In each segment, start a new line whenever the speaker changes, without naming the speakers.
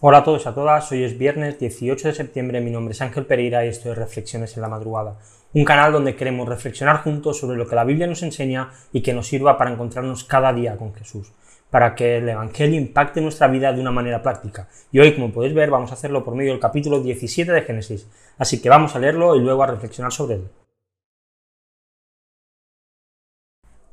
Hola a todos y a todas, hoy es viernes 18 de septiembre, mi nombre es Ángel Pereira y esto es Reflexiones en la Madrugada, un canal donde queremos reflexionar juntos sobre lo que la Biblia nos enseña y que nos sirva para encontrarnos cada día con Jesús, para que el Evangelio impacte nuestra vida de una manera práctica. Y hoy, como podéis ver, vamos a hacerlo por medio del capítulo 17 de Génesis, así que vamos a leerlo y luego a reflexionar sobre él.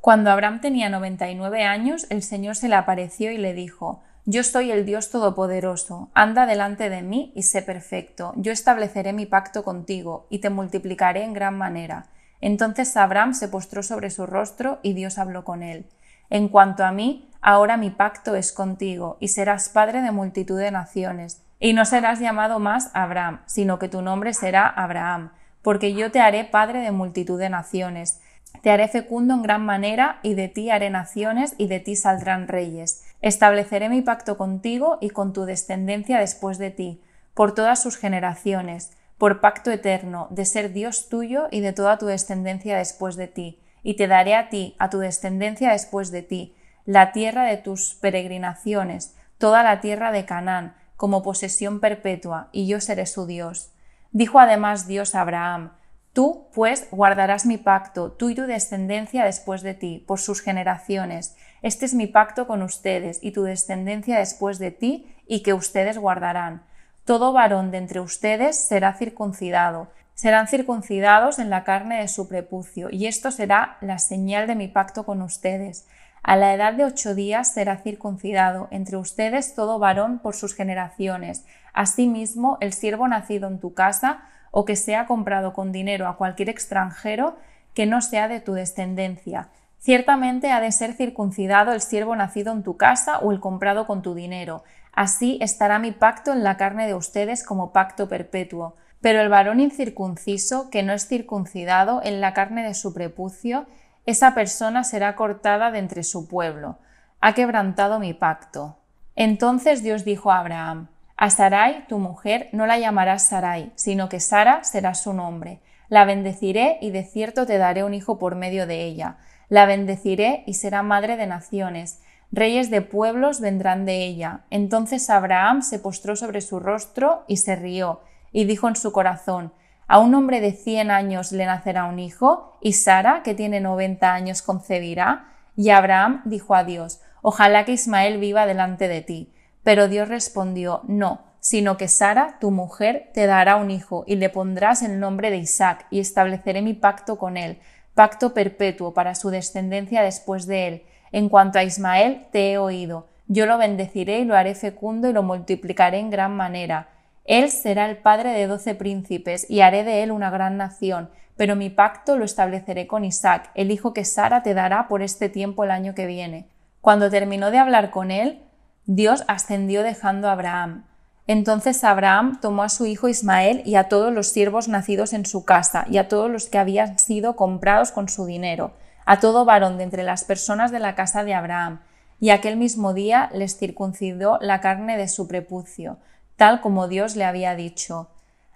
Cuando Abraham tenía 99 años, el Señor se le apareció y le dijo, yo soy el Dios Todopoderoso, anda delante de mí y sé perfecto, yo estableceré mi pacto contigo y te multiplicaré en gran manera. Entonces Abraham se postró sobre su rostro y Dios habló con él. En cuanto a mí, ahora mi pacto es contigo, y serás padre de multitud de naciones, y no serás llamado más Abraham, sino que tu nombre será Abraham, porque yo te haré padre de multitud de naciones, te haré fecundo en gran manera, y de ti haré naciones, y de ti saldrán reyes Estableceré mi pacto contigo y con tu descendencia después de ti, por todas sus generaciones, por pacto eterno, de ser Dios tuyo y de toda tu descendencia después de ti, y te daré a ti, a tu descendencia después de ti, la tierra de tus peregrinaciones, toda la tierra de Canaán, como posesión perpetua, y yo seré su Dios. Dijo además Dios a Abraham, Tú, pues, guardarás mi pacto, tú y tu descendencia después de ti, por sus generaciones. Este es mi pacto con ustedes y tu descendencia después de ti, y que ustedes guardarán. Todo varón de entre ustedes será circuncidado. Serán circuncidados en la carne de su prepucio, y esto será la señal de mi pacto con ustedes. A la edad de ocho días será circuncidado entre ustedes todo varón por sus generaciones. Asimismo, el siervo nacido en tu casa, o que sea comprado con dinero a cualquier extranjero que no sea de tu descendencia. Ciertamente ha de ser circuncidado el siervo nacido en tu casa o el comprado con tu dinero. Así estará mi pacto en la carne de ustedes como pacto perpetuo. Pero el varón incircunciso, que no es circuncidado en la carne de su prepucio, esa persona será cortada de entre su pueblo. Ha quebrantado mi pacto. Entonces Dios dijo a Abraham, a Sarai, tu mujer, no la llamarás Sarai, sino que Sara será su nombre. La bendeciré y de cierto te daré un hijo por medio de ella. La bendeciré y será madre de naciones. Reyes de pueblos vendrán de ella. Entonces Abraham se postró sobre su rostro y se rió, y dijo en su corazón, ¿A un hombre de cien años le nacerá un hijo? ¿Y Sara, que tiene noventa años, concebirá? Y Abraham dijo a Dios, Ojalá que Ismael viva delante de ti. Pero Dios respondió, no, sino que Sara, tu mujer, te dará un hijo, y le pondrás el nombre de Isaac, y estableceré mi pacto con él, pacto perpetuo para su descendencia después de él. En cuanto a Ismael, te he oído. Yo lo bendeciré y lo haré fecundo y lo multiplicaré en gran manera. Él será el padre de doce príncipes, y haré de él una gran nación, pero mi pacto lo estableceré con Isaac, el hijo que Sara te dará por este tiempo el año que viene. Cuando terminó de hablar con él, Dios ascendió dejando a Abraham. Entonces Abraham tomó a su hijo Ismael y a todos los siervos nacidos en su casa y a todos los que habían sido comprados con su dinero, a todo varón de entre las personas de la casa de Abraham, y aquel mismo día les circuncidó la carne de su prepucio, tal como Dios le había dicho.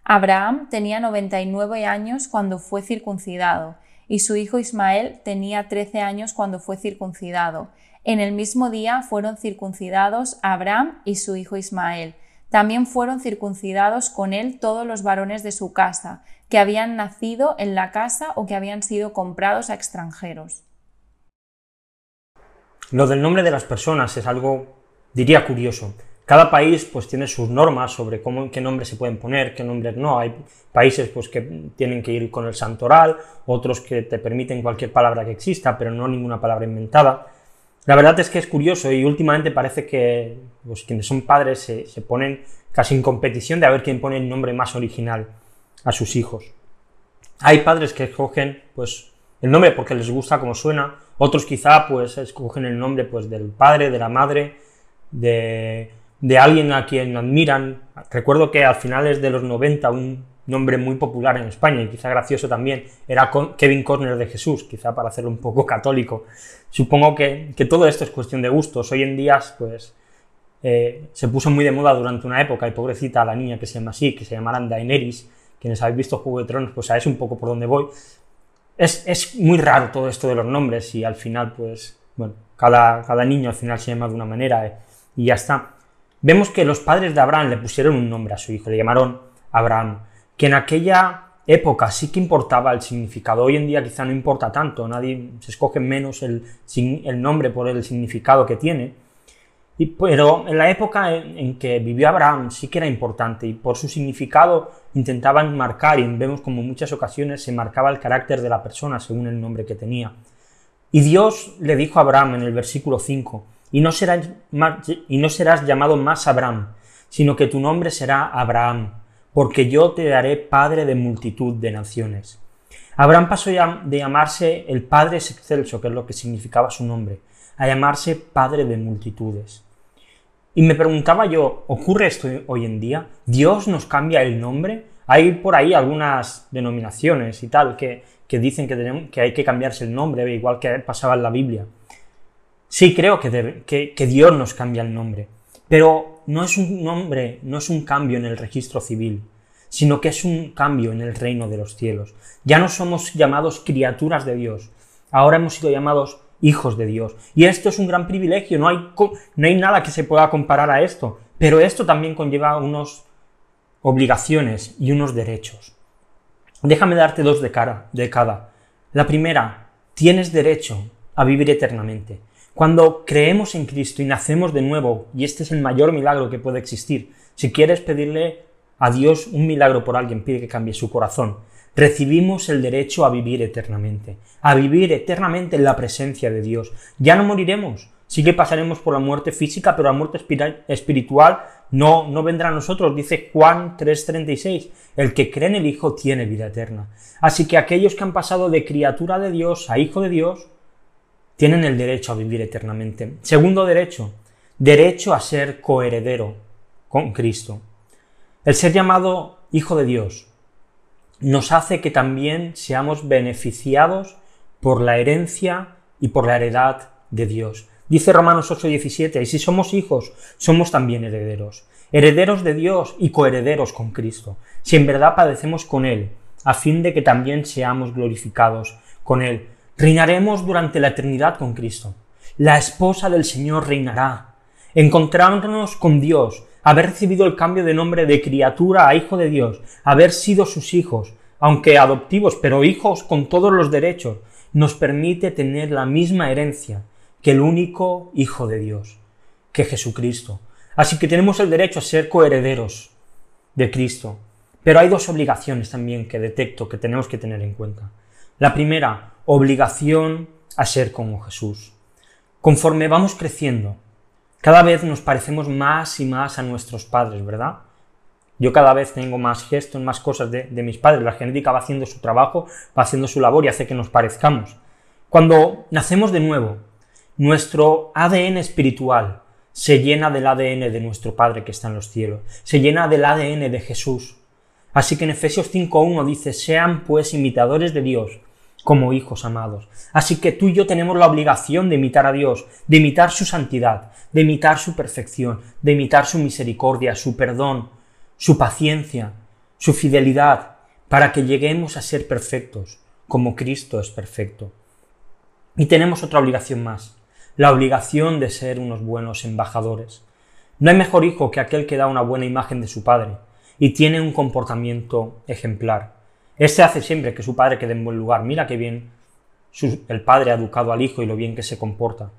Abraham tenía noventa y nueve años cuando fue circuncidado, y su hijo Ismael tenía trece años cuando fue circuncidado, en el mismo día fueron circuncidados Abraham y su hijo Ismael. También fueron circuncidados con él todos los varones de su casa, que habían nacido en la casa o que habían sido comprados a extranjeros.
Lo del nombre de las personas es algo, diría, curioso. Cada país pues tiene sus normas sobre cómo, qué nombres se pueden poner, qué nombres no. Hay países pues que tienen que ir con el santoral, otros que te permiten cualquier palabra que exista, pero no ninguna palabra inventada. La verdad es que es curioso y últimamente parece que los quienes son padres se, ponen casi en competición de a ver quién pone el nombre más original a sus hijos. Hay padres que escogen pues el nombre porque les gusta como suena, otros quizá pues escogen el nombre pues del padre, de la madre, de, de alguien a quien admiran. Recuerdo que a finales de los 90 un nombre muy popular en España y quizá gracioso también, era Kevin Corner de Jesús, quizá para hacerlo un poco católico. Supongo que, todo esto es cuestión de gustos. Hoy en día, pues, eh, se puso muy de moda durante una época, y pobrecita la niña que se llama así, que se llamará Daenerys, quienes habéis visto Juego de Tronos, pues sabéis un poco por dónde voy. Es, es, muy raro todo esto de los nombres y al final, pues, bueno, cada, cada niño al final se llama de una manera eh, y ya está. vemos que los padres de Abraham le pusieron un nombre a su hijo, le llamaron Abraham, que en aquella época sí que importaba el significado. Hoy en día quizá no importa tanto, nadie se escoge menos el, nombre por el significado que tiene. Pero en la época en, que vivió Abraham sí que era importante y por su significado intentaban marcar y vemos como en muchas ocasiones se marcaba el carácter de la persona según el nombre que tenía. Y Dios le dijo a Abraham en el versículo 5, y no serás, y no serás llamado más Abraham, sino que tu nombre será Abraham porque yo te daré padre de multitud de naciones. Abraham pasó de llamarse el Padre excelso, que es lo que significaba su nombre, a llamarse Padre de multitudes. Y me preguntaba yo, ¿ocurre esto hoy en día? ¿Dios nos cambia el nombre? Hay por ahí algunas denominaciones y tal que, dicen que, que, hay que cambiarse el nombre, igual que pasaba en la Biblia. Sí, creo que, que Dios nos cambia el nombre. Pero no es un nombre, no es un cambio en el registro civil, sino que es un cambio en el reino de los cielos. Ya no somos llamados criaturas de Dios, ahora hemos sido llamados hijos de Dios. Y esto es un gran privilegio, no hay, no hay nada que se pueda comparar a esto, pero esto también conlleva unas obligaciones y unos derechos. Déjame darte dos de, cara, de cada. La primera, tienes derecho a vivir eternamente. Cuando creemos en Cristo y nacemos de nuevo, y este es el mayor milagro que puede existir, si quieres pedirle a Dios un milagro por alguien, pide que cambie su corazón. Recibimos el derecho a vivir eternamente, a vivir eternamente en la presencia de Dios. Ya no moriremos, sí que pasaremos por la muerte física, pero la muerte espiritual no, no vendrá a nosotros, dice Juan 3:36. El que cree en el Hijo tiene vida eterna. Así que aquellos que han pasado de criatura de Dios a hijo de Dios, tienen el derecho a vivir eternamente. Segundo derecho, derecho a ser coheredero con Cristo. El ser llamado Hijo de Dios nos hace que también seamos beneficiados por la herencia y por la heredad de Dios. Dice Romanos 8:17, y si somos hijos, somos también herederos, herederos de Dios y coherederos con Cristo, si en verdad padecemos con Él, a fin de que también seamos glorificados con Él. Reinaremos durante la eternidad con Cristo. La esposa del Señor reinará. Encontrarnos con Dios, haber recibido el cambio de nombre de criatura a hijo de Dios, haber sido sus hijos, aunque adoptivos, pero hijos con todos los derechos, nos permite tener la misma herencia que el único Hijo de Dios, que Jesucristo. Así que tenemos el derecho a ser coherederos de Cristo. Pero hay dos obligaciones también que detecto que tenemos que tener en cuenta. La primera, obligación a ser como Jesús. Conforme vamos creciendo, cada vez nos parecemos más y más a nuestros padres, ¿verdad? Yo cada vez tengo más gestos, más cosas de, mis padres. La genética va haciendo su trabajo, va haciendo su labor y hace que nos parezcamos. Cuando nacemos de nuevo, nuestro ADN espiritual se llena del ADN de nuestro Padre que está en los cielos, se llena del ADN de Jesús. Así que en Efesios 5.1 dice, sean pues imitadores de Dios como hijos amados. Así que tú y yo tenemos la obligación de imitar a Dios, de imitar su santidad, de imitar su perfección, de imitar su misericordia, su perdón, su paciencia, su fidelidad, para que lleguemos a ser perfectos, como Cristo es perfecto. Y tenemos otra obligación más, la obligación de ser unos buenos embajadores. No hay mejor hijo que aquel que da una buena imagen de su padre y tiene un comportamiento ejemplar. Este hace siempre que su padre quede en buen lugar. Mira qué bien el padre ha educado al hijo y lo bien que se comporta.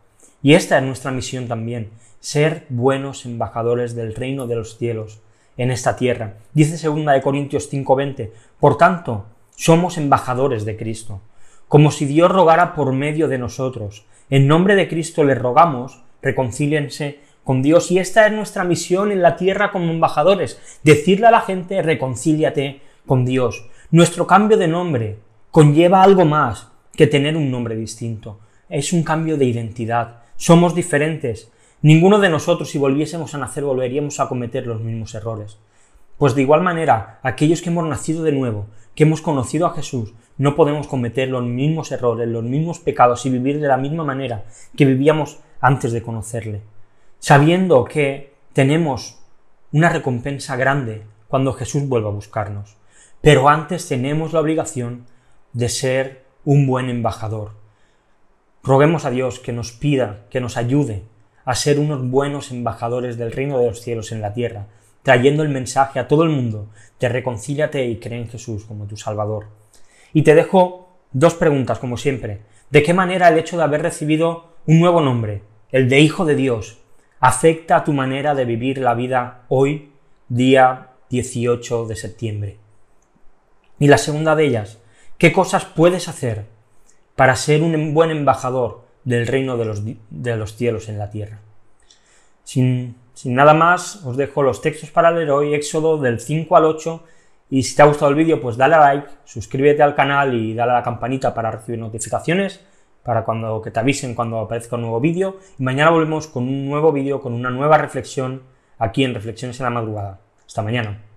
Y esta es nuestra misión también, ser buenos embajadores del reino de los cielos en esta tierra. Dice 2 de Corintios 5:20, por tanto, somos embajadores de Cristo, como si Dios rogara por medio de nosotros. En nombre de Cristo les rogamos, reconcíliense con Dios y esta es nuestra misión en la tierra como embajadores, decirle a la gente, reconcíliate con Dios. Nuestro cambio de nombre conlleva algo más que tener un nombre distinto. Es un cambio de identidad. Somos diferentes. Ninguno de nosotros, si volviésemos a nacer, volveríamos a cometer los mismos errores. Pues de igual manera, aquellos que hemos nacido de nuevo, que hemos conocido a Jesús, no podemos cometer los mismos errores, los mismos pecados y vivir de la misma manera que vivíamos antes de conocerle. Sabiendo que tenemos una recompensa grande cuando Jesús vuelva a buscarnos. Pero antes tenemos la obligación de ser un buen embajador. Roguemos a Dios que nos pida, que nos ayude a ser unos buenos embajadores del reino de los cielos en la tierra, trayendo el mensaje a todo el mundo de reconcíliate y cree en Jesús como tu Salvador. Y te dejo dos preguntas, como siempre. ¿De qué manera el hecho de haber recibido un nuevo nombre, el de Hijo de Dios, afecta a tu manera de vivir la vida hoy, día 18 de septiembre? Y la segunda de ellas, ¿qué cosas puedes hacer para ser un buen embajador del reino de los, de los cielos en la tierra? Sin, sin nada más, os dejo los textos para leer hoy, Éxodo del 5 al 8, y si te ha gustado el vídeo, pues dale a like, suscríbete al canal y dale a la campanita para recibir notificaciones, para cuando, que te avisen cuando aparezca un nuevo vídeo. Y mañana volvemos con un nuevo vídeo, con una nueva reflexión, aquí en Reflexiones en la Madrugada. Hasta mañana.